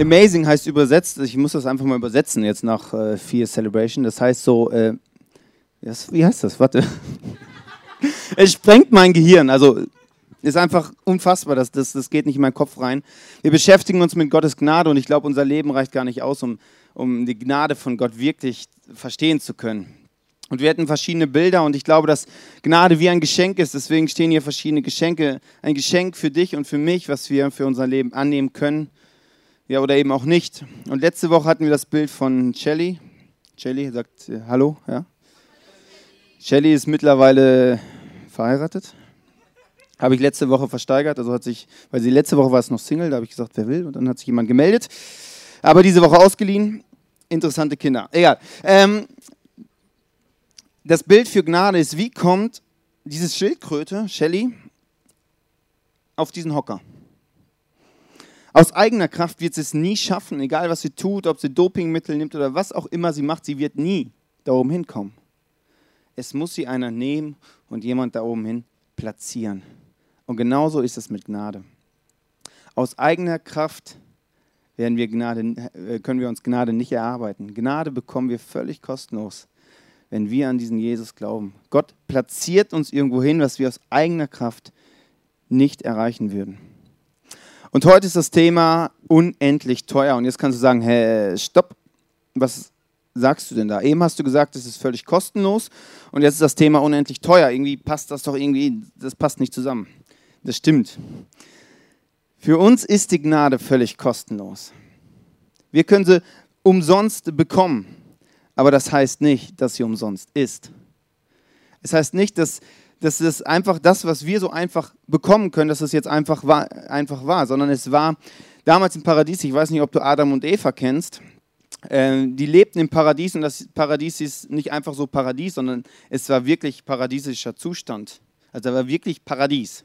Amazing heißt übersetzt, ich muss das einfach mal übersetzen jetzt nach äh, vier Celebration. Das heißt so, äh, wie heißt das? Warte. es sprengt mein Gehirn. Also ist einfach unfassbar, das, das, das geht nicht in meinen Kopf rein. Wir beschäftigen uns mit Gottes Gnade und ich glaube, unser Leben reicht gar nicht aus, um, um die Gnade von Gott wirklich verstehen zu können. Und wir hatten verschiedene Bilder und ich glaube, dass Gnade wie ein Geschenk ist. Deswegen stehen hier verschiedene Geschenke. Ein Geschenk für dich und für mich, was wir für unser Leben annehmen können. Ja, oder eben auch nicht. Und letzte Woche hatten wir das Bild von Shelly. Shelly sagt äh, Hallo, ja. Shelly ist mittlerweile verheiratet. Habe ich letzte Woche versteigert. Also hat sich, weil sie letzte Woche war es noch Single, da habe ich gesagt, wer will. Und dann hat sich jemand gemeldet. Aber diese Woche ausgeliehen. Interessante Kinder. Egal. Ähm, das Bild für Gnade ist, wie kommt dieses Schildkröte, Shelly, auf diesen Hocker? Aus eigener Kraft wird sie es nie schaffen, egal was sie tut, ob sie Dopingmittel nimmt oder was auch immer sie macht, sie wird nie da oben hinkommen. Es muss sie einer nehmen und jemand da oben hin platzieren. Und genauso ist es mit Gnade. Aus eigener Kraft werden wir Gnade, äh, können wir uns Gnade nicht erarbeiten. Gnade bekommen wir völlig kostenlos wenn wir an diesen Jesus glauben. Gott platziert uns irgendwo hin, was wir aus eigener Kraft nicht erreichen würden. Und heute ist das Thema unendlich teuer. Und jetzt kannst du sagen, hey, stopp, was sagst du denn da? Eben hast du gesagt, es ist völlig kostenlos und jetzt ist das Thema unendlich teuer. Irgendwie passt das doch irgendwie, das passt nicht zusammen. Das stimmt. Für uns ist die Gnade völlig kostenlos. Wir können sie umsonst bekommen. Aber das heißt nicht, dass sie umsonst ist. Es heißt nicht, dass, dass es einfach das, was wir so einfach bekommen können, dass es jetzt einfach war, einfach war, sondern es war damals im Paradies, ich weiß nicht, ob du Adam und Eva kennst, äh, die lebten im Paradies und das Paradies ist nicht einfach so Paradies, sondern es war wirklich paradiesischer Zustand. Also da war wirklich Paradies.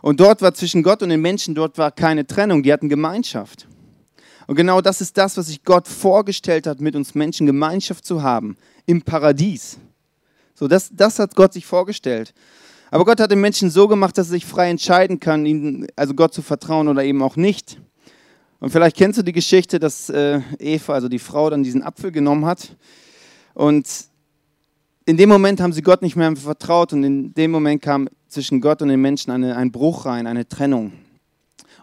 Und dort war zwischen Gott und den Menschen, dort war keine Trennung, die hatten Gemeinschaft. Und genau das ist das, was sich Gott vorgestellt hat, mit uns Menschen Gemeinschaft zu haben im Paradies. So, das, das hat Gott sich vorgestellt. Aber Gott hat den Menschen so gemacht, dass er sich frei entscheiden kann, ihn, also Gott zu vertrauen oder eben auch nicht. Und vielleicht kennst du die Geschichte, dass äh, Eva, also die Frau, dann diesen Apfel genommen hat. Und in dem Moment haben sie Gott nicht mehr vertraut und in dem Moment kam zwischen Gott und den Menschen eine, ein Bruch rein, eine Trennung.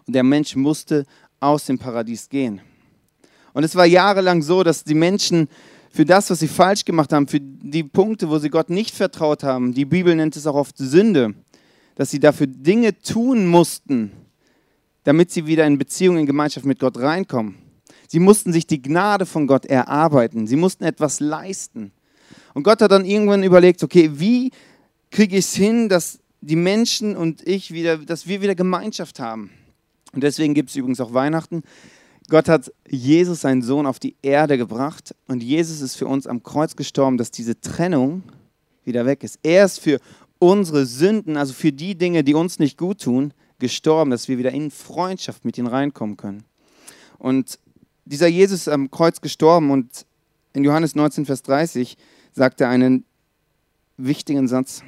Und der Mensch musste aus dem Paradies gehen. Und es war jahrelang so, dass die Menschen für das, was sie falsch gemacht haben, für die Punkte, wo sie Gott nicht vertraut haben, die Bibel nennt es auch oft Sünde, dass sie dafür Dinge tun mussten, damit sie wieder in Beziehung, in Gemeinschaft mit Gott reinkommen. Sie mussten sich die Gnade von Gott erarbeiten. Sie mussten etwas leisten. Und Gott hat dann irgendwann überlegt, okay, wie kriege ich es hin, dass die Menschen und ich wieder, dass wir wieder Gemeinschaft haben? Und deswegen gibt es übrigens auch Weihnachten. Gott hat Jesus, seinen Sohn, auf die Erde gebracht und Jesus ist für uns am Kreuz gestorben, dass diese Trennung wieder weg ist. Er ist für unsere Sünden, also für die Dinge, die uns nicht gut tun, gestorben, dass wir wieder in Freundschaft mit ihm reinkommen können. Und dieser Jesus ist am Kreuz gestorben und in Johannes 19, Vers 30 sagt er einen wichtigen Satz.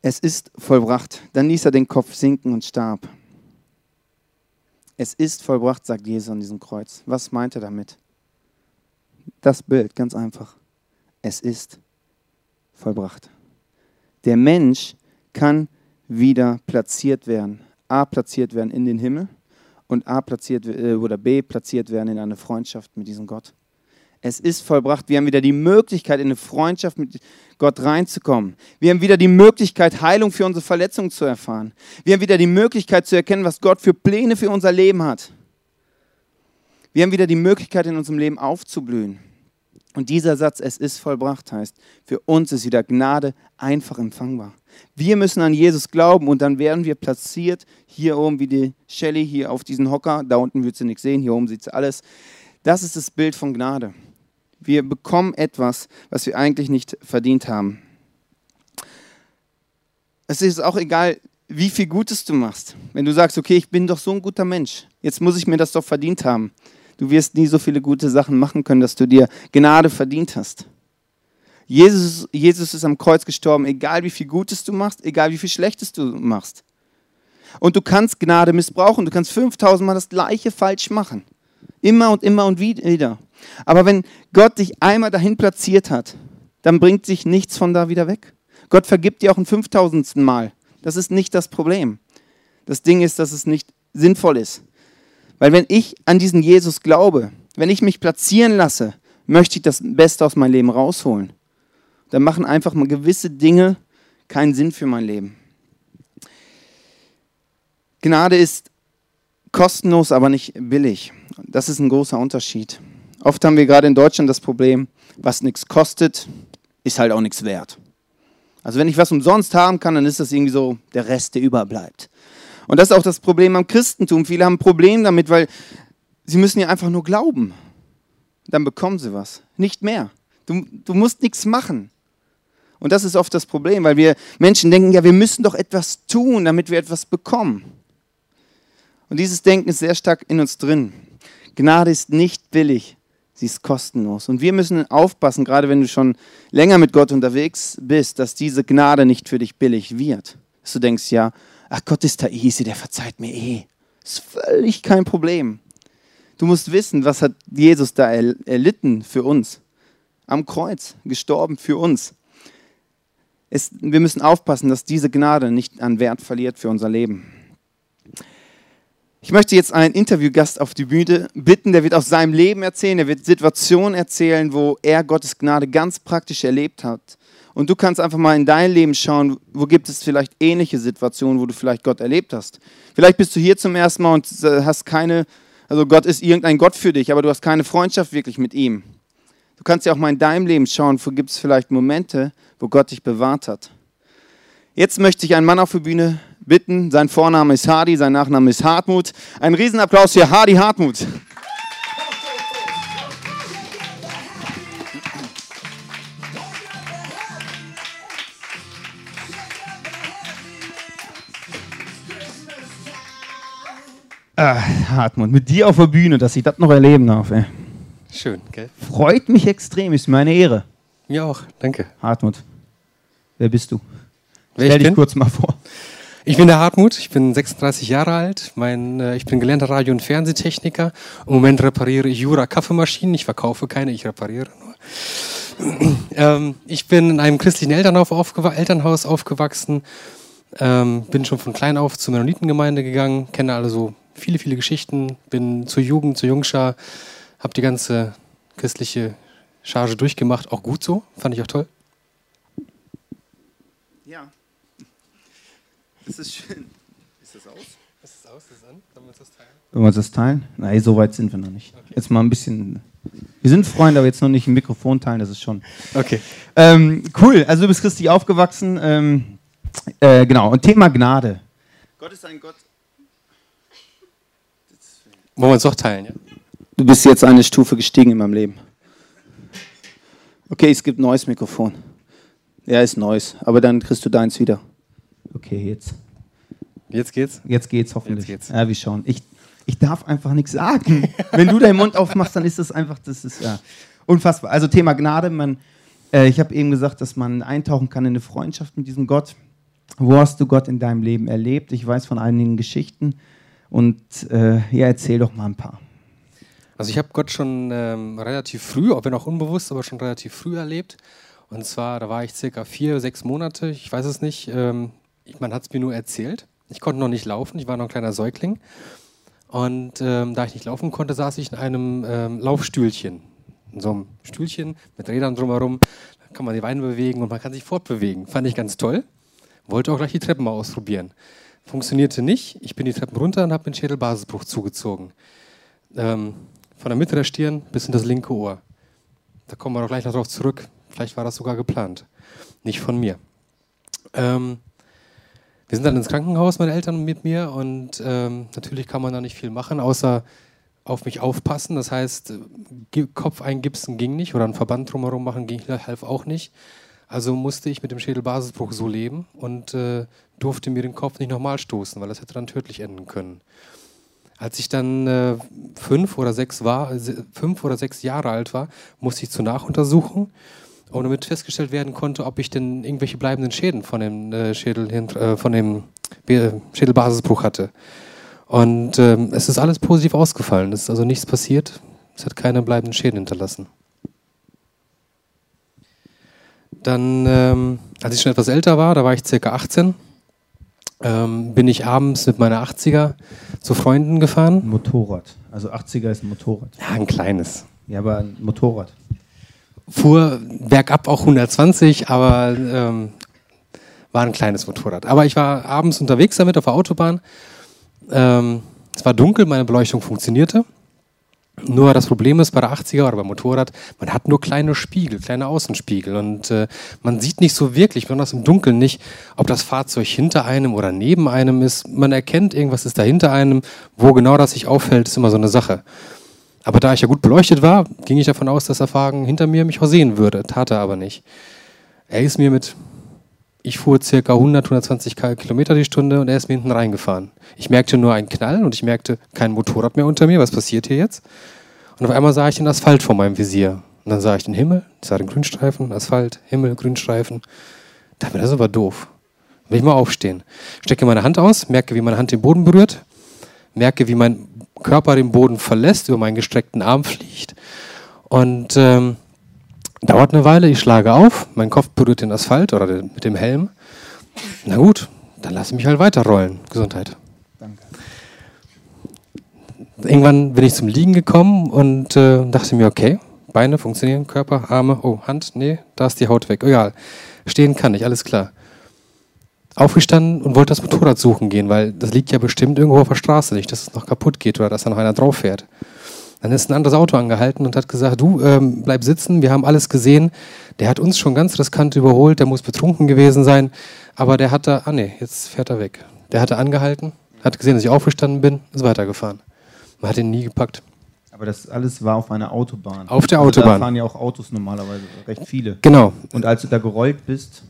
Es ist vollbracht. Dann ließ er den Kopf sinken und starb. Es ist vollbracht, sagt Jesus an diesem Kreuz. Was meint er damit? Das Bild, ganz einfach. Es ist vollbracht. Der Mensch kann wieder platziert werden. A platziert werden in den Himmel und A platziert äh, oder B platziert werden in eine Freundschaft mit diesem Gott. Es ist vollbracht. Wir haben wieder die Möglichkeit, in eine Freundschaft mit Gott reinzukommen. Wir haben wieder die Möglichkeit, Heilung für unsere Verletzungen zu erfahren. Wir haben wieder die Möglichkeit zu erkennen, was Gott für Pläne für unser Leben hat. Wir haben wieder die Möglichkeit, in unserem Leben aufzublühen. Und dieser Satz, es ist vollbracht, heißt, für uns ist wieder Gnade einfach empfangbar. Wir müssen an Jesus glauben und dann werden wir platziert, hier oben wie die Shelly, hier auf diesen Hocker. Da unten wird sie nichts sehen, hier oben sieht sie alles. Das ist das Bild von Gnade. Wir bekommen etwas, was wir eigentlich nicht verdient haben. Es ist auch egal, wie viel Gutes du machst. Wenn du sagst, okay, ich bin doch so ein guter Mensch, jetzt muss ich mir das doch verdient haben. Du wirst nie so viele gute Sachen machen können, dass du dir Gnade verdient hast. Jesus, Jesus ist am Kreuz gestorben, egal wie viel Gutes du machst, egal wie viel Schlechtes du machst. Und du kannst Gnade missbrauchen. Du kannst 5000 Mal das gleiche falsch machen. Immer und immer und wieder. Aber wenn Gott dich einmal dahin platziert hat, dann bringt sich nichts von da wieder weg. Gott vergibt dir auch ein 5000. Mal. Das ist nicht das Problem. Das Ding ist, dass es nicht sinnvoll ist. Weil wenn ich an diesen Jesus glaube, wenn ich mich platzieren lasse, möchte ich das Beste aus meinem Leben rausholen. Dann machen einfach mal gewisse Dinge keinen Sinn für mein Leben. Gnade ist kostenlos, aber nicht billig. Das ist ein großer Unterschied. Oft haben wir gerade in Deutschland das Problem, was nichts kostet, ist halt auch nichts wert. Also wenn ich was umsonst haben kann, dann ist das irgendwie so der Rest, der überbleibt. Und das ist auch das Problem am Christentum. Viele haben ein Problem damit, weil sie müssen ja einfach nur glauben. Dann bekommen sie was. Nicht mehr. Du, du musst nichts machen. Und das ist oft das Problem, weil wir Menschen denken, ja, wir müssen doch etwas tun, damit wir etwas bekommen. Und dieses Denken ist sehr stark in uns drin. Gnade ist nicht billig, sie ist kostenlos. Und wir müssen aufpassen, gerade wenn du schon länger mit Gott unterwegs bist, dass diese Gnade nicht für dich billig wird. Dass du denkst, ja, ach Gott ist da easy, der verzeiht mir eh. Ist völlig kein Problem. Du musst wissen, was hat Jesus da erlitten für uns. Am Kreuz, gestorben für uns. Es, wir müssen aufpassen, dass diese Gnade nicht an Wert verliert für unser Leben. Ich möchte jetzt einen Interviewgast auf die Bühne bitten, der wird aus seinem Leben erzählen, der wird Situationen erzählen, wo er Gottes Gnade ganz praktisch erlebt hat. Und du kannst einfach mal in dein Leben schauen, wo gibt es vielleicht ähnliche Situationen, wo du vielleicht Gott erlebt hast. Vielleicht bist du hier zum ersten Mal und äh, hast keine, also Gott ist irgendein Gott für dich, aber du hast keine Freundschaft wirklich mit ihm. Du kannst ja auch mal in deinem Leben schauen, wo gibt es vielleicht Momente, wo Gott dich bewahrt hat. Jetzt möchte ich einen Mann auf die Bühne bitten. Sein Vorname ist Hardy, sein Nachname ist Hartmut. Ein Riesenapplaus für Hardy Hartmut. Ah, Hartmut, mit dir auf der Bühne, dass ich das noch erleben darf. Ey. Schön, gell? Freut mich extrem, ist mir eine Ehre. Mir auch, danke. Hartmut, wer bist du? Wer Stell ich dich bin? kurz mal vor. Ich bin der Hartmut, ich bin 36 Jahre alt. Mein, äh, ich bin gelernter Radio- und Fernsehtechniker. Im Moment repariere ich Jura-Kaffeemaschinen. Ich verkaufe keine, ich repariere nur. ähm, ich bin in einem christlichen Elternhaus, aufgewa Elternhaus aufgewachsen. Ähm, bin schon von klein auf zur Mennonitengemeinde gegangen, kenne also viele, viele Geschichten. Bin zur Jugend, zur Jungschar, habe die ganze christliche Charge durchgemacht. Auch gut so, fand ich auch toll. Ja. Das ist schön. Ist das aus? Ist es aus? Ist es an? Sollen wir uns das teilen? Wollen wir uns das teilen? Nein, so weit sind wir noch nicht. Jetzt mal ein bisschen. Wir sind Freunde, aber jetzt noch nicht ein Mikrofon teilen, das ist schon. Okay. Ähm, cool, also du bist christlich aufgewachsen. Ähm, äh, genau, und Thema Gnade. Gott ist ein Gott. Wollen wir uns doch teilen, ja? Du bist jetzt eine Stufe gestiegen in meinem Leben. Okay, es gibt ein neues Mikrofon. Ja, ist neues, aber dann kriegst du deins wieder. Okay, jetzt. Jetzt geht's? Jetzt geht's hoffentlich. Jetzt geht's. Ja, wir schauen. Ich, ich darf einfach nichts sagen. Wenn du deinen Mund aufmachst, dann ist das einfach, das ist ja unfassbar. Also Thema Gnade, man, äh, ich habe eben gesagt, dass man eintauchen kann in eine Freundschaft mit diesem Gott. Wo hast du Gott in deinem Leben erlebt? Ich weiß von einigen Geschichten und äh, ja, erzähl doch mal ein paar. Also ich habe Gott schon ähm, relativ früh, auch wenn auch unbewusst, aber schon relativ früh erlebt. Und zwar, da war ich circa vier, sechs Monate, ich weiß es nicht. Ähm, man hat es mir nur erzählt. Ich konnte noch nicht laufen, ich war noch ein kleiner Säugling. Und ähm, da ich nicht laufen konnte, saß ich in einem ähm, Laufstühlchen. In so einem Stühlchen mit Rädern drumherum. Da kann man die Beine bewegen und man kann sich fortbewegen. Fand ich ganz toll. Wollte auch gleich die Treppen mal ausprobieren. Funktionierte nicht. Ich bin die Treppen runter und habe den Schädelbasisbruch zugezogen. Ähm, von der Mitte der Stirn bis in das linke Ohr. Da kommen wir doch gleich noch drauf zurück. Vielleicht war das sogar geplant. Nicht von mir. Ähm, wir sind dann ins Krankenhaus, meine Eltern mit mir, und ähm, natürlich kann man da nicht viel machen, außer auf mich aufpassen. Das heißt, Gi- Kopf eingipsen ging nicht oder einen Verband drumherum machen ging, half auch nicht. Also musste ich mit dem Schädelbasisbruch so leben und äh, durfte mir den Kopf nicht nochmal stoßen, weil das hätte dann tödlich enden können. Als ich dann äh, fünf oder sechs war, äh, fünf oder sechs Jahre alt war, musste ich zur Nachuntersuchung und damit festgestellt werden konnte, ob ich denn irgendwelche bleibenden Schäden von dem äh, Schädel, äh, von dem Schädelbasisbruch hatte. Und ähm, es ist alles positiv ausgefallen. Es ist also nichts passiert. Es hat keine bleibenden Schäden hinterlassen. Dann, ähm, als ich schon etwas älter war, da war ich circa 18, ähm, bin ich abends mit meiner 80er zu Freunden gefahren. Motorrad. Also 80er ist ein Motorrad. Ja, ein kleines. Ja, aber ein Motorrad. Fuhr bergab auch 120, aber ähm, war ein kleines Motorrad. Aber ich war abends unterwegs damit auf der Autobahn. Ähm, es war dunkel, meine Beleuchtung funktionierte. Nur das Problem ist bei der 80er oder beim Motorrad, man hat nur kleine Spiegel, kleine Außenspiegel und äh, man sieht nicht so wirklich, besonders im Dunkeln nicht, ob das Fahrzeug hinter einem oder neben einem ist. Man erkennt, irgendwas ist da hinter einem. Wo genau das sich auffällt, ist immer so eine Sache. Aber da ich ja gut beleuchtet war, ging ich davon aus, dass der Wagen hinter mir mich auch sehen würde. Tat er aber nicht. Er ist mir mit ich fuhr circa 100, 120 Kilometer die Stunde und er ist mir hinten reingefahren. Ich merkte nur einen Knall und ich merkte kein Motorrad mehr unter mir. Was passiert hier jetzt? Und auf einmal sah ich den Asphalt vor meinem Visier. Und dann sah ich den Himmel, sah den Grünstreifen, Asphalt, Himmel, Grünstreifen. Da mir, das aber doof. Will ich mal aufstehen. Stecke meine Hand aus, merke, wie meine Hand den Boden berührt, merke, wie mein Körper den Boden verlässt, über meinen gestreckten Arm fliegt. Und ähm, Dauert eine Weile, ich schlage auf, mein Kopf berührt den Asphalt oder den, mit dem Helm. Na gut, dann lasse ich mich halt weiterrollen. Gesundheit. Danke. Irgendwann bin ich zum Liegen gekommen und äh, dachte mir, okay, Beine funktionieren, Körper, Arme, oh, Hand, nee, da ist die Haut weg. Egal, stehen kann ich, alles klar. Aufgestanden und wollte das Motorrad suchen gehen, weil das liegt ja bestimmt irgendwo auf der Straße nicht, dass es noch kaputt geht oder dass da noch einer drauf fährt. Dann ist ein anderes Auto angehalten und hat gesagt, du ähm, bleib sitzen, wir haben alles gesehen. Der hat uns schon ganz riskant überholt, der muss betrunken gewesen sein. Aber der hat da, ah nee, jetzt fährt er weg. Der hatte angehalten, hat gesehen, dass ich aufgestanden bin, ist weitergefahren. Man hat ihn nie gepackt. Aber das alles war auf einer Autobahn. Auf der Autobahn. Also da fahren ja auch Autos normalerweise, recht viele. Genau. Und als du da gerollt bist?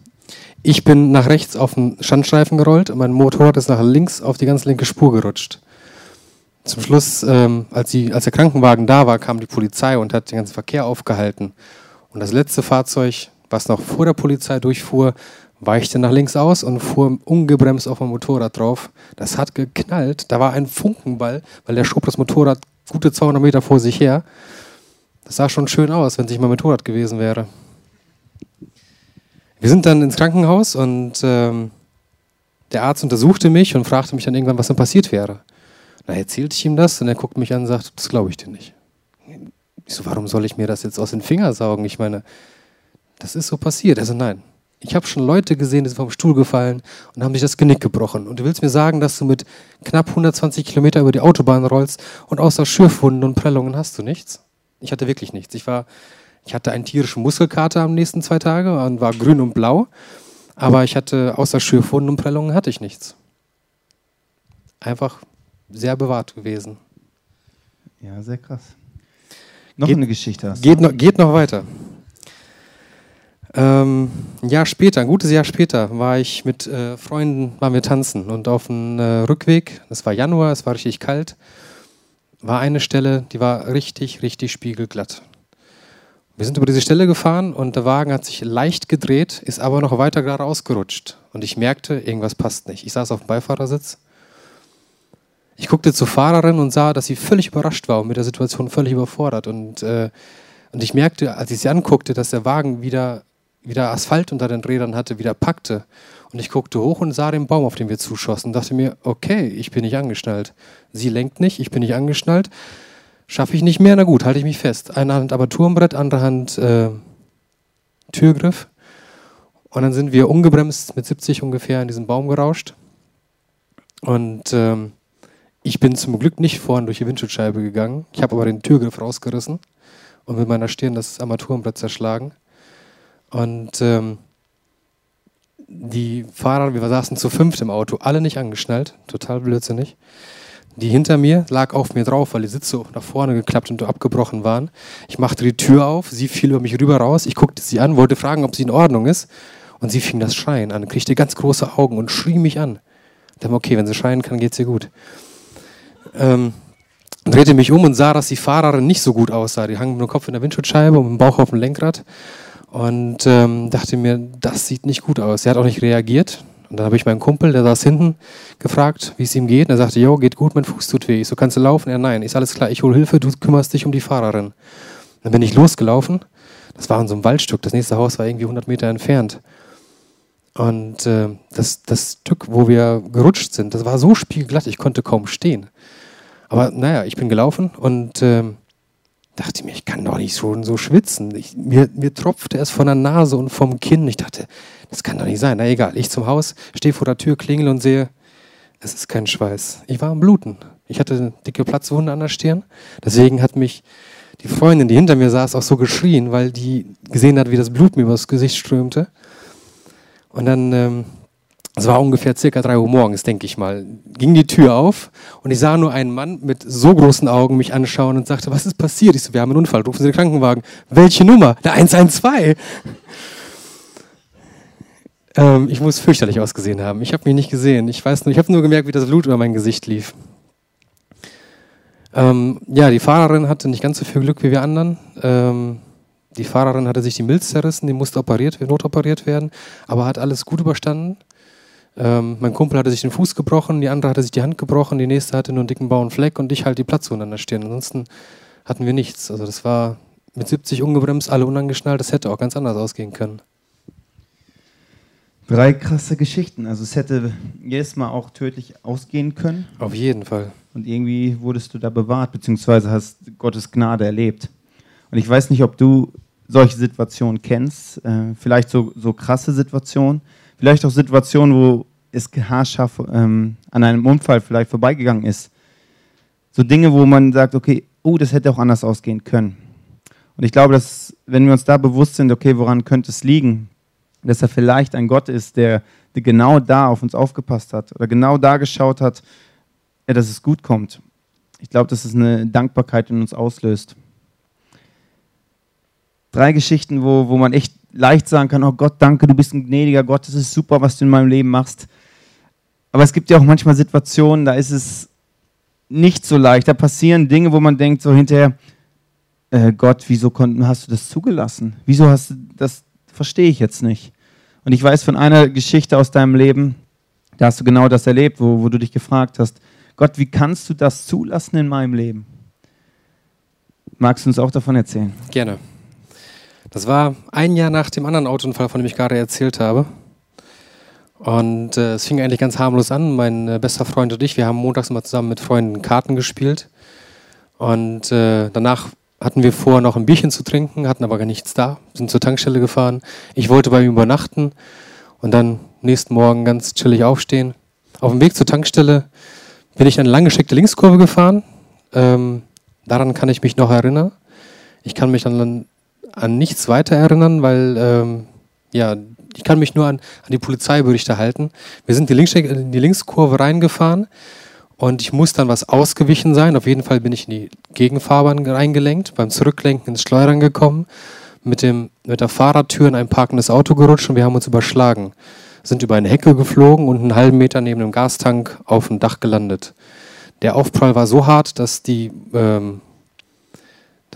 Ich bin nach rechts auf den Schandstreifen gerollt und mein Motorrad ist nach links auf die ganz linke Spur gerutscht. Zum Schluss, ähm, als, die, als der Krankenwagen da war, kam die Polizei und hat den ganzen Verkehr aufgehalten. Und das letzte Fahrzeug, was noch vor der Polizei durchfuhr, weichte nach links aus und fuhr ungebremst auf mein Motorrad drauf. Das hat geknallt. Da war ein Funkenball, weil der schob das Motorrad gute 200 Meter vor sich her. Das sah schon schön aus, wenn es nicht mein Motorrad gewesen wäre. Wir sind dann ins Krankenhaus und ähm, der Arzt untersuchte mich und fragte mich dann irgendwann, was denn passiert wäre. Da erzählte ich ihm das und er guckt mich an und sagt, das glaube ich dir nicht. Ich so, warum soll ich mir das jetzt aus den Fingern saugen? Ich meine, das ist so passiert. Also nein, ich habe schon Leute gesehen, die sind vom Stuhl gefallen und haben sich das Genick gebrochen. Und du willst mir sagen, dass du mit knapp 120 Kilometer über die Autobahn rollst und außer Schürfwunden und Prellungen hast du nichts? Ich hatte wirklich nichts. Ich war, ich hatte einen tierischen Muskelkater am nächsten zwei Tage und war grün und blau, aber ich hatte außer Schürfwunden und Prellungen hatte ich nichts. Einfach sehr bewahrt gewesen. Ja, sehr krass. Noch geht, eine Geschichte hast du. Geht noch, geht noch weiter. Ähm, ein Jahr später, ein gutes Jahr später, war ich mit äh, Freunden, waren wir tanzen und auf dem äh, Rückweg, es war Januar, es war richtig kalt, war eine Stelle, die war richtig, richtig spiegelglatt. Wir sind über diese Stelle gefahren und der Wagen hat sich leicht gedreht, ist aber noch weiter geradeaus gerutscht. Und ich merkte, irgendwas passt nicht. Ich saß auf dem Beifahrersitz ich guckte zur Fahrerin und sah, dass sie völlig überrascht war und mit der Situation völlig überfordert. Und, äh, und ich merkte, als ich sie anguckte, dass der Wagen wieder, wieder Asphalt unter den Rädern hatte, wieder packte. Und ich guckte hoch und sah den Baum, auf den wir zuschossen. Und dachte mir, okay, ich bin nicht angeschnallt. Sie lenkt nicht, ich bin nicht angeschnallt. Schaffe ich nicht mehr? Na gut, halte ich mich fest. Eine Hand Armaturenbrett, andere Hand äh, Türgriff. Und dann sind wir ungebremst mit 70 ungefähr in diesen Baum gerauscht. Und ähm, ich bin zum Glück nicht vorn durch die Windschutzscheibe gegangen. Ich habe aber den Türgriff rausgerissen und mit meiner Stirn das Armaturenbrett zerschlagen. Und ähm, die Fahrer, wir saßen zu fünft im Auto, alle nicht angeschnallt, total blödsinnig. Die hinter mir lag auf mir drauf, weil die Sitze nach vorne geklappt und abgebrochen waren. Ich machte die Tür auf, sie fiel über mich rüber raus. Ich guckte sie an, wollte fragen, ob sie in Ordnung ist. Und sie fing das Schreien an, kriegte ganz große Augen und schrie mich an. Ich dachte, okay, wenn sie schreien kann, geht's ihr gut ähm, drehte mich um und sah, dass die Fahrerin nicht so gut aussah. Die hang mit dem Kopf in der Windschutzscheibe und mit dem Bauch auf dem Lenkrad. und ähm, dachte mir, das sieht nicht gut aus. Er hat auch nicht reagiert. Und dann habe ich meinen Kumpel, der saß hinten, gefragt, wie es ihm geht. Und er sagte, jo, geht gut, mein Fuß tut weh. Ich so, kannst du laufen? Er, nein. Ist alles klar, ich hole Hilfe, du kümmerst dich um die Fahrerin. Dann bin ich losgelaufen. Das war in so einem Waldstück. Das nächste Haus war irgendwie 100 Meter entfernt. Und äh, das, das Stück, wo wir gerutscht sind, das war so spiegelglatt, ich konnte kaum stehen. Aber naja, ich bin gelaufen und äh, dachte mir, ich kann doch nicht so, so schwitzen. Ich, mir, mir tropfte es von der Nase und vom Kinn. Ich dachte, das kann doch nicht sein. Na egal, ich zum Haus, stehe vor der Tür, klingel und sehe, es ist kein Schweiß. Ich war am Bluten. Ich hatte eine dicke Platzwunde an der Stirn. Deswegen hat mich die Freundin, die hinter mir saß, auch so geschrien, weil die gesehen hat, wie das Blut mir übers Gesicht strömte. Und dann ähm, es war ungefähr circa drei Uhr morgens, denke ich mal, ging die Tür auf und ich sah nur einen Mann mit so großen Augen mich anschauen und sagte, was ist passiert? Ich so, wir haben einen Unfall, rufen Sie den Krankenwagen. Welche Nummer? Der 112. Ähm, ich muss fürchterlich ausgesehen haben. Ich habe mich nicht gesehen. Ich weiß nur, ich habe nur gemerkt, wie das Blut über mein Gesicht lief. Ähm, ja, die Fahrerin hatte nicht ganz so viel Glück wie wir anderen. Ähm, die Fahrerin hatte sich die Milz zerrissen, die musste operiert, notoperiert werden, aber hat alles gut überstanden. Ähm, mein Kumpel hatte sich den Fuß gebrochen, die andere hatte sich die Hand gebrochen, die nächste hatte nur einen dicken blauen Fleck und ich halt die Platzwunde an der Stirn. Ansonsten hatten wir nichts. Also das war mit 70 ungebremst, alle unangeschnallt. Das hätte auch ganz anders ausgehen können. Drei krasse Geschichten. Also es hätte jedes Mal auch tödlich ausgehen können. Auf jeden Fall. Und irgendwie wurdest du da bewahrt, beziehungsweise hast Gottes Gnade erlebt. Und ich weiß nicht, ob du solche Situationen kennst, äh, vielleicht so, so krasse Situationen, vielleicht auch Situationen, wo es haarscharf ähm, an einem Unfall vielleicht vorbeigegangen ist. So Dinge, wo man sagt, okay, oh, das hätte auch anders ausgehen können. Und ich glaube, dass wenn wir uns da bewusst sind, okay, woran könnte es liegen, dass er vielleicht ein Gott ist, der, der genau da auf uns aufgepasst hat oder genau da geschaut hat, ja, dass es gut kommt. Ich glaube, dass es eine Dankbarkeit in uns auslöst. Drei Geschichten, wo, wo man echt leicht sagen kann, oh Gott, danke, du bist ein gnädiger Gott, das ist super, was du in meinem Leben machst. Aber es gibt ja auch manchmal Situationen, da ist es nicht so leicht. Da passieren Dinge, wo man denkt so hinterher, äh, Gott, wieso hast du das zugelassen? Wieso hast du das, verstehe ich jetzt nicht. Und ich weiß von einer Geschichte aus deinem Leben, da hast du genau das erlebt, wo, wo du dich gefragt hast, Gott, wie kannst du das zulassen in meinem Leben? Magst du uns auch davon erzählen? Gerne. Das war ein Jahr nach dem anderen Autounfall, von dem ich gerade erzählt habe. Und äh, es fing eigentlich ganz harmlos an. Mein äh, bester Freund und ich, wir haben montags mal zusammen mit Freunden Karten gespielt. Und äh, danach hatten wir vor, noch ein Bierchen zu trinken, hatten aber gar nichts da, sind zur Tankstelle gefahren. Ich wollte bei ihm übernachten und dann nächsten Morgen ganz chillig aufstehen. Auf dem Weg zur Tankstelle bin ich eine langgeschickte Linkskurve gefahren. Ähm, daran kann ich mich noch erinnern. Ich kann mich dann an nichts weiter erinnern, weil ähm, ja, ich kann mich nur an, an die Polizeiberichte halten. Wir sind die, Links, die Linkskurve reingefahren und ich muss dann was ausgewichen sein. Auf jeden Fall bin ich in die Gegenfahrbahn reingelenkt, beim Zurücklenken ins Schleudern gekommen, mit, dem, mit der Fahrradtür in ein parkendes Auto gerutscht und wir haben uns überschlagen. Sind über eine Hecke geflogen und einen halben Meter neben dem Gastank auf dem Dach gelandet. Der Aufprall war so hart, dass die ähm,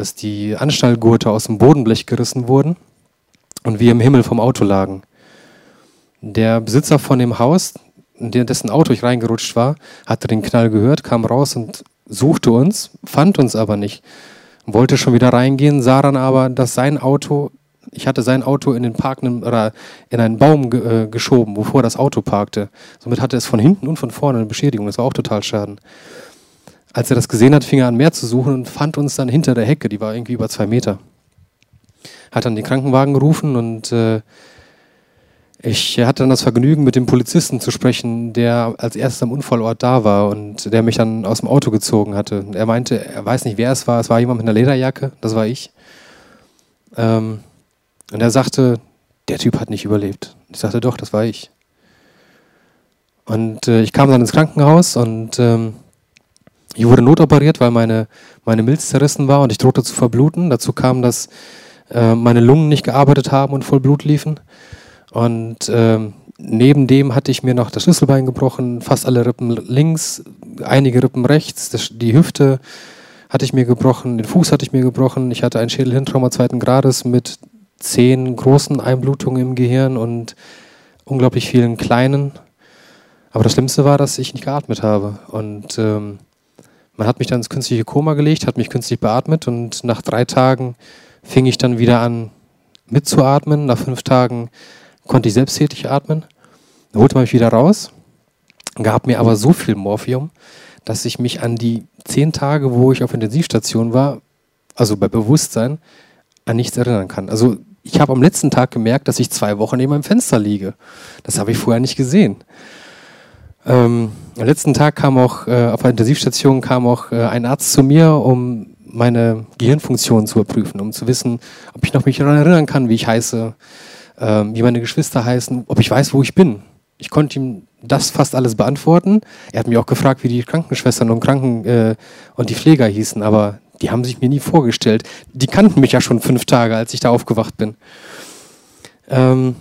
dass die Anschnallgurte aus dem Bodenblech gerissen wurden und wir im Himmel vom Auto lagen. Der Besitzer von dem Haus, in dessen Auto ich reingerutscht war, hatte den Knall gehört, kam raus und suchte uns, fand uns aber nicht. Wollte schon wieder reingehen, sah dann aber, dass sein Auto, ich hatte sein Auto in den parkenden oder in einen Baum äh, geschoben, wovor das Auto parkte. Somit hatte es von hinten und von vorne eine Beschädigung. Das war auch total schaden. Als er das gesehen hat, fing er an, mehr zu suchen und fand uns dann hinter der Hecke, die war irgendwie über zwei Meter. Hat dann den Krankenwagen gerufen und äh, ich hatte dann das Vergnügen, mit dem Polizisten zu sprechen, der als erstes am Unfallort da war und der mich dann aus dem Auto gezogen hatte. Er meinte, er weiß nicht, wer es war. Es war jemand mit einer Lederjacke, das war ich. Ähm, und er sagte, der Typ hat nicht überlebt. Ich sagte, doch, das war ich. Und äh, ich kam dann ins Krankenhaus und ähm, ich wurde notoperiert, weil meine, meine Milz zerrissen war und ich drohte zu verbluten. Dazu kam, dass äh, meine Lungen nicht gearbeitet haben und voll Blut liefen. Und äh, neben dem hatte ich mir noch das Schlüsselbein gebrochen, fast alle Rippen links, einige Rippen rechts, das, die Hüfte hatte ich mir gebrochen, den Fuß hatte ich mir gebrochen. Ich hatte ein Schädelhirntrauma zweiten Grades mit zehn großen Einblutungen im Gehirn und unglaublich vielen kleinen. Aber das Schlimmste war, dass ich nicht geatmet habe. Und ähm, man hat mich dann ins künstliche Koma gelegt, hat mich künstlich beatmet und nach drei Tagen fing ich dann wieder an mitzuatmen. Nach fünf Tagen konnte ich selbsttätig atmen. Da holte man mich wieder raus, gab mir aber so viel Morphium, dass ich mich an die zehn Tage, wo ich auf Intensivstation war, also bei Bewusstsein, an nichts erinnern kann. Also ich habe am letzten Tag gemerkt, dass ich zwei Wochen neben meinem Fenster liege. Das habe ich vorher nicht gesehen. Ähm, am letzten Tag kam auch äh, auf der Intensivstation kam auch äh, ein Arzt zu mir, um meine Gehirnfunktion zu überprüfen, um zu wissen, ob ich noch mich daran erinnern kann, wie ich heiße, äh, wie meine Geschwister heißen, ob ich weiß, wo ich bin. Ich konnte ihm das fast alles beantworten. Er hat mich auch gefragt, wie die Krankenschwestern und Kranken äh, und die Pfleger hießen, aber die haben sich mir nie vorgestellt. Die kannten mich ja schon fünf Tage, als ich da aufgewacht bin. Ähm,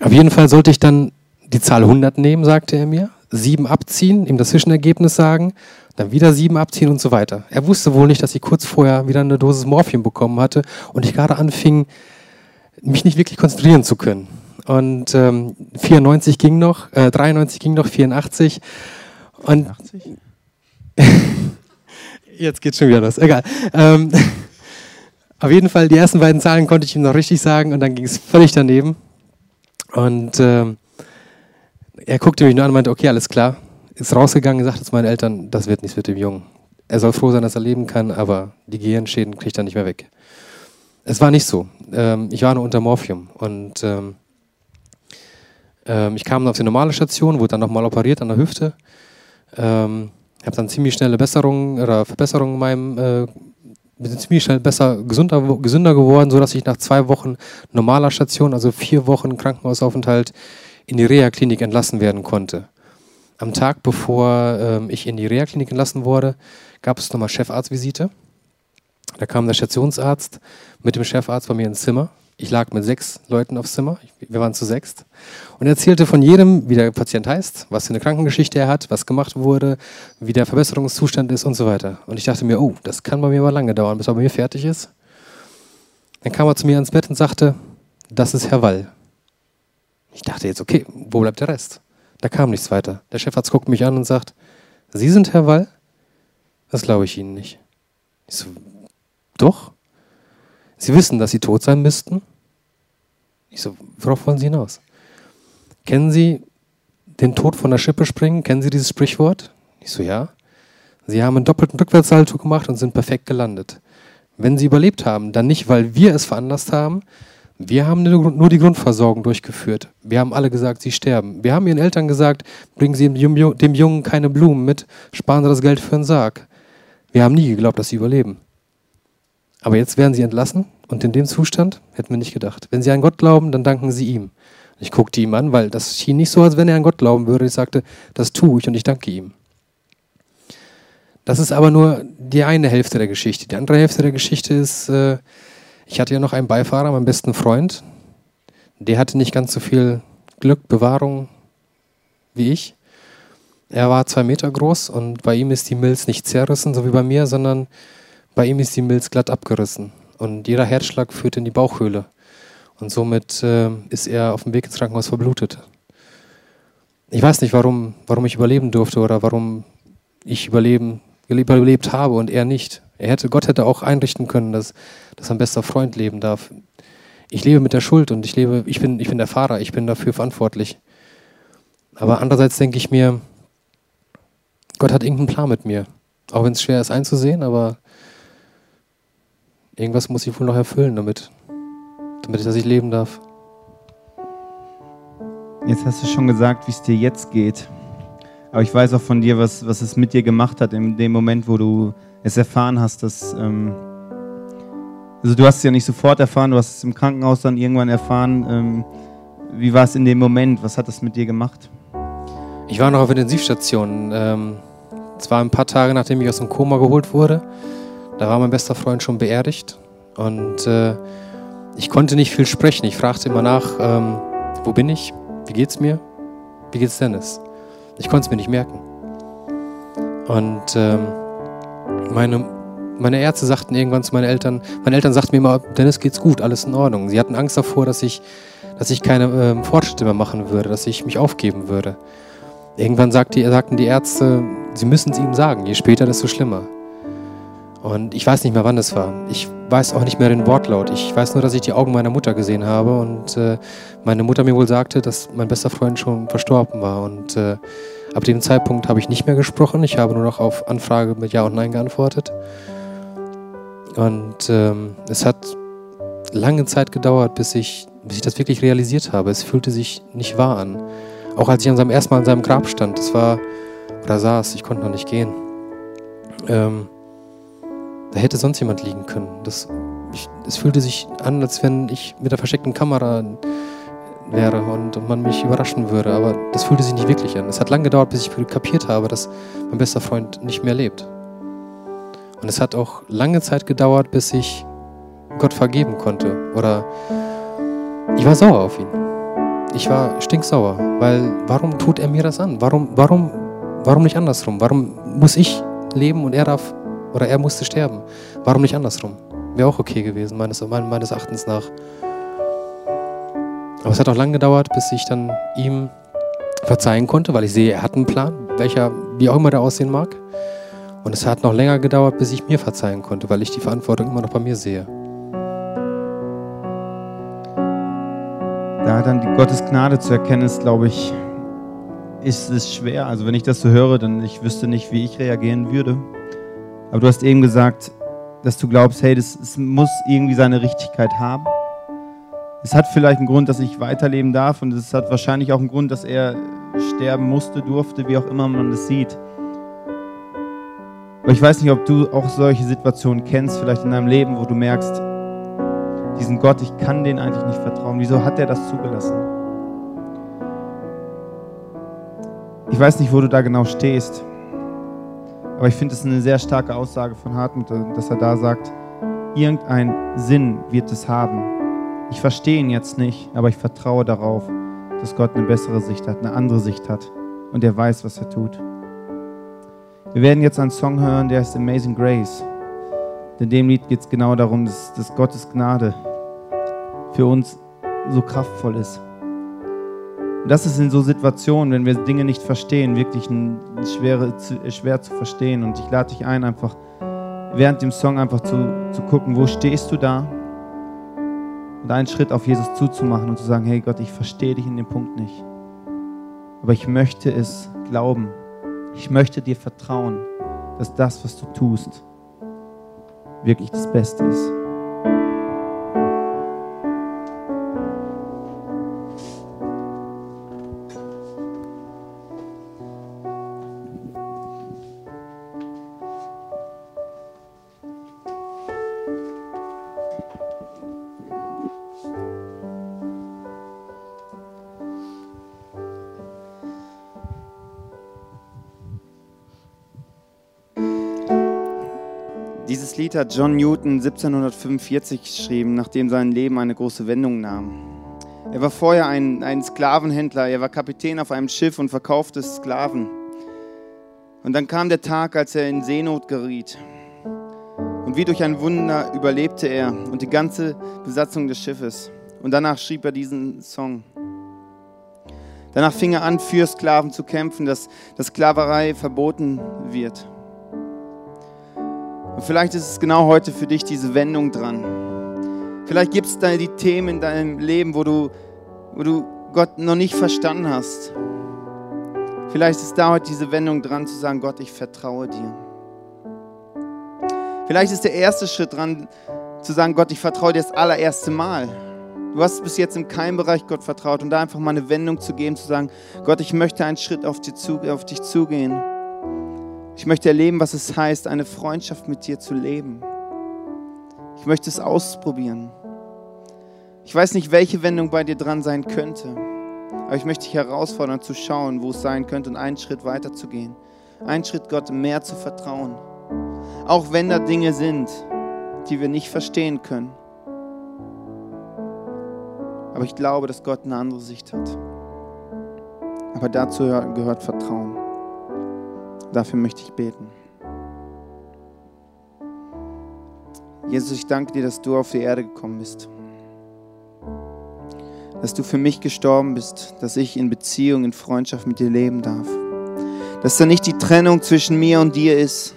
auf jeden Fall sollte ich dann die Zahl 100 nehmen, sagte er mir, sieben abziehen, ihm das Zwischenergebnis sagen, dann wieder sieben abziehen und so weiter. Er wusste wohl nicht, dass ich kurz vorher wieder eine Dosis Morphium bekommen hatte und ich gerade anfing, mich nicht wirklich konzentrieren zu können. Und ähm, 94 ging noch, äh, 93 ging noch, 84. Und 84? Jetzt geht schon wieder los. Egal. Ähm, auf jeden Fall, die ersten beiden Zahlen konnte ich ihm noch richtig sagen und dann ging es völlig daneben. Und ähm, er guckte mich nur an und meinte, okay, alles klar. Ist rausgegangen, sagte zu meinen Eltern, das wird nichts mit dem Jungen. Er soll froh sein, dass er leben kann, aber die Gehirnschäden kriegt er nicht mehr weg. Es war nicht so. Ähm, ich war nur unter Morphium und ähm, ähm, ich kam auf die normale Station, wurde dann nochmal operiert an der Hüfte. Ähm, ich habe dann ziemlich schnelle Besserungen oder Verbesserungen in meinem, äh, bin ziemlich schnell besser, gesünder, gesünder geworden, sodass ich nach zwei Wochen normaler Station, also vier Wochen Krankenhausaufenthalt, in die Reha-Klinik entlassen werden konnte. Am Tag, bevor ähm, ich in die Reha-Klinik entlassen wurde, gab es nochmal Chefarztvisite. Da kam der Stationsarzt mit dem Chefarzt bei mir ins Zimmer ich lag mit sechs Leuten aufs Zimmer, wir waren zu sechst, und erzählte von jedem, wie der Patient heißt, was für eine Krankengeschichte er hat, was gemacht wurde, wie der Verbesserungszustand ist und so weiter. Und ich dachte mir, oh, das kann bei mir aber lange dauern, bis er bei mir fertig ist. Dann kam er zu mir ans Bett und sagte, das ist Herr Wall. Ich dachte jetzt, okay, wo bleibt der Rest? Da kam nichts weiter. Der Chefarzt guckt mich an und sagt, Sie sind Herr Wall? Das glaube ich Ihnen nicht. Ich so, doch? Sie wissen, dass Sie tot sein müssten? Ich so, worauf wollen Sie hinaus? Kennen Sie den Tod von der Schippe springen? Kennen Sie dieses Sprichwort? Ich so, ja. Sie haben einen doppelten Rückwärtssalto gemacht und sind perfekt gelandet. Wenn Sie überlebt haben, dann nicht, weil wir es veranlasst haben. Wir haben nur die Grundversorgung durchgeführt. Wir haben alle gesagt, Sie sterben. Wir haben Ihren Eltern gesagt, bringen Sie dem Jungen keine Blumen mit, sparen Sie das Geld für einen Sarg. Wir haben nie geglaubt, dass Sie überleben. Aber jetzt werden sie entlassen und in dem Zustand hätten wir nicht gedacht. Wenn sie an Gott glauben, dann danken sie ihm. Ich guckte ihm an, weil das schien nicht so, als wenn er an Gott glauben würde. Ich sagte, das tue ich und ich danke ihm. Das ist aber nur die eine Hälfte der Geschichte. Die andere Hälfte der Geschichte ist, äh, ich hatte ja noch einen Beifahrer, meinen besten Freund. Der hatte nicht ganz so viel Glück, Bewahrung wie ich. Er war zwei Meter groß und bei ihm ist die Milz nicht zerrissen, so wie bei mir, sondern bei ihm ist die Milz glatt abgerissen und jeder Herzschlag führt in die Bauchhöhle. Und somit äh, ist er auf dem Weg ins Krankenhaus verblutet. Ich weiß nicht, warum, warum ich überleben durfte oder warum ich überleben, überlebt habe und er nicht. Er hätte, Gott hätte auch einrichten können, dass, dass ein bester Freund leben darf. Ich lebe mit der Schuld und ich lebe, ich bin, ich bin der Fahrer, ich bin dafür verantwortlich. Aber andererseits denke ich mir, Gott hat irgendeinen Plan mit mir. Auch wenn es schwer ist einzusehen, aber Irgendwas muss ich wohl noch erfüllen, damit, damit ich, dass ich leben darf. Jetzt hast du schon gesagt, wie es dir jetzt geht. Aber ich weiß auch von dir, was, was es mit dir gemacht hat in dem Moment, wo du es erfahren hast, dass. Ähm, also, du hast es ja nicht sofort erfahren, du hast es im Krankenhaus dann irgendwann erfahren. Ähm, wie war es in dem Moment? Was hat das mit dir gemacht? Ich war noch auf Intensivstation. Ähm, es war ein paar Tage, nachdem ich aus dem Koma geholt wurde. Da war mein bester Freund schon beerdigt und äh, ich konnte nicht viel sprechen. Ich fragte immer nach, ähm, wo bin ich? Wie geht's mir? Wie geht's Dennis? Ich konnte es mir nicht merken. Und ähm, meine meine Ärzte sagten irgendwann zu meinen Eltern, meine Eltern sagten mir immer, Dennis geht's gut, alles in Ordnung. Sie hatten Angst davor, dass ich, dass ich keine äh, Fortschritte mehr machen würde, dass ich mich aufgeben würde. Irgendwann sagte, sagten die Ärzte, sie müssen es ihm sagen, je später, desto schlimmer. Und ich weiß nicht mehr, wann es war. Ich weiß auch nicht mehr den Wortlaut. Ich weiß nur, dass ich die Augen meiner Mutter gesehen habe und äh, meine Mutter mir wohl sagte, dass mein bester Freund schon verstorben war. Und äh, ab dem Zeitpunkt habe ich nicht mehr gesprochen. Ich habe nur noch auf Anfrage mit Ja und Nein geantwortet. Und ähm, es hat lange Zeit gedauert, bis ich, bis ich das wirklich realisiert habe. Es fühlte sich nicht wahr an. Auch als ich an seinem ersten Mal an seinem Grab stand, das war, oder saß, ich konnte noch nicht gehen. Ähm, da hätte sonst jemand liegen können. Das, ich, es fühlte sich an, als wenn ich mit der versteckten Kamera wäre und, und man mich überraschen würde. Aber das fühlte sich nicht wirklich an. Es hat lange gedauert, bis ich kapiert habe, dass mein bester Freund nicht mehr lebt. Und es hat auch lange Zeit gedauert, bis ich Gott vergeben konnte. Oder ich war sauer auf ihn. Ich war stinksauer, weil warum tut er mir das an? Warum, warum, warum nicht andersrum? Warum muss ich leben und er darf oder er musste sterben? Warum nicht andersrum? Wäre auch okay gewesen, meines, meines Erachtens nach. Aber es hat auch lange gedauert, bis ich dann ihm verzeihen konnte, weil ich sehe, er hat einen Plan, welcher, wie auch immer der aussehen mag. Und es hat noch länger gedauert, bis ich mir verzeihen konnte, weil ich die Verantwortung immer noch bei mir sehe. Da dann die Gottes Gnade zu erkennen, ist, glaube ich, ist es schwer. Also wenn ich das so höre, dann ich wüsste nicht, wie ich reagieren würde. Aber du hast eben gesagt, dass du glaubst, hey, das, das muss irgendwie seine Richtigkeit haben. Es hat vielleicht einen Grund, dass ich weiterleben darf und es hat wahrscheinlich auch einen Grund, dass er sterben musste, durfte, wie auch immer man das sieht. Aber ich weiß nicht, ob du auch solche Situationen kennst, vielleicht in deinem Leben, wo du merkst, diesen Gott, ich kann den eigentlich nicht vertrauen. Wieso hat er das zugelassen? Ich weiß nicht, wo du da genau stehst. Aber ich finde es eine sehr starke Aussage von Hartmut, dass er da sagt, irgendein Sinn wird es haben. Ich verstehe ihn jetzt nicht, aber ich vertraue darauf, dass Gott eine bessere Sicht hat, eine andere Sicht hat und er weiß, was er tut. Wir werden jetzt einen Song hören, der heißt Amazing Grace. In dem Lied geht es genau darum, dass, dass Gottes Gnade für uns so kraftvoll ist. Und das ist in so Situationen, wenn wir Dinge nicht verstehen, wirklich ein, schwere, schwer zu verstehen. Und ich lade dich ein, einfach während dem Song einfach zu, zu gucken, wo stehst du da? Und einen Schritt auf Jesus zuzumachen und zu sagen, hey Gott, ich verstehe dich in dem Punkt nicht. Aber ich möchte es glauben. Ich möchte dir vertrauen, dass das, was du tust, wirklich das Beste ist. Lied John Newton 1745 geschrieben, nachdem sein Leben eine große Wendung nahm. Er war vorher ein, ein Sklavenhändler, er war Kapitän auf einem Schiff und verkaufte Sklaven. Und dann kam der Tag, als er in Seenot geriet. Und wie durch ein Wunder überlebte er und die ganze Besatzung des Schiffes. Und danach schrieb er diesen Song. Danach fing er an, für Sklaven zu kämpfen, dass, dass Sklaverei verboten wird. Und vielleicht ist es genau heute für dich diese Wendung dran. Vielleicht gibt es da die Themen in deinem Leben, wo du, wo du Gott noch nicht verstanden hast. Vielleicht ist da heute diese Wendung dran, zu sagen, Gott, ich vertraue dir. Vielleicht ist der erste Schritt dran, zu sagen, Gott, ich vertraue dir das allererste Mal. Du hast bis jetzt in keinem Bereich Gott vertraut und da einfach mal eine Wendung zu geben, zu sagen, Gott, ich möchte einen Schritt auf, zu, auf dich zugehen. Ich möchte erleben, was es heißt, eine Freundschaft mit dir zu leben. Ich möchte es ausprobieren. Ich weiß nicht, welche Wendung bei dir dran sein könnte, aber ich möchte dich herausfordern zu schauen, wo es sein könnte und einen Schritt weiter zu gehen. Einen Schritt Gott mehr zu vertrauen. Auch wenn da Dinge sind, die wir nicht verstehen können. Aber ich glaube, dass Gott eine andere Sicht hat. Aber dazu gehört Vertrauen. Dafür möchte ich beten. Jesus, ich danke dir, dass du auf die Erde gekommen bist. Dass du für mich gestorben bist, dass ich in Beziehung, in Freundschaft mit dir leben darf. Dass da nicht die Trennung zwischen mir und dir ist.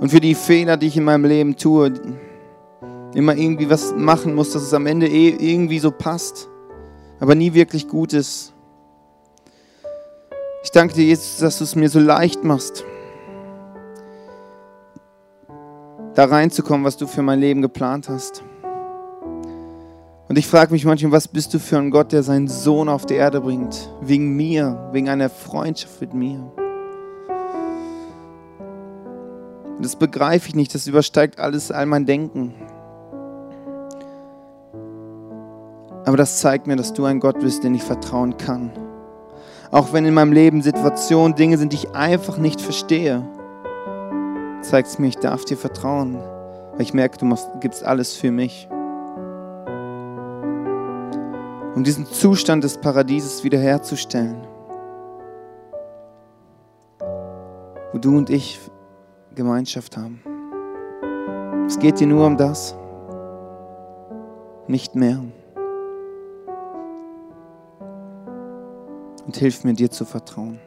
Und für die Fehler, die ich in meinem Leben tue, immer irgendwie was machen muss, dass es am Ende eh irgendwie so passt, aber nie wirklich gut ist. Ich danke dir, Jesus, dass du es mir so leicht machst, da reinzukommen, was du für mein Leben geplant hast. Und ich frage mich manchmal, was bist du für ein Gott, der seinen Sohn auf die Erde bringt? Wegen mir, wegen einer Freundschaft mit mir. Und das begreife ich nicht, das übersteigt alles all mein Denken. Aber das zeigt mir, dass du ein Gott bist, den ich vertrauen kann. Auch wenn in meinem Leben Situationen, Dinge sind, die ich einfach nicht verstehe, zeigt es mir, ich darf dir vertrauen, weil ich merke, du gibst alles für mich. Um diesen Zustand des Paradieses wiederherzustellen, wo du und ich Gemeinschaft haben. Es geht dir nur um das, nicht mehr. Und hilf mir dir zu vertrauen.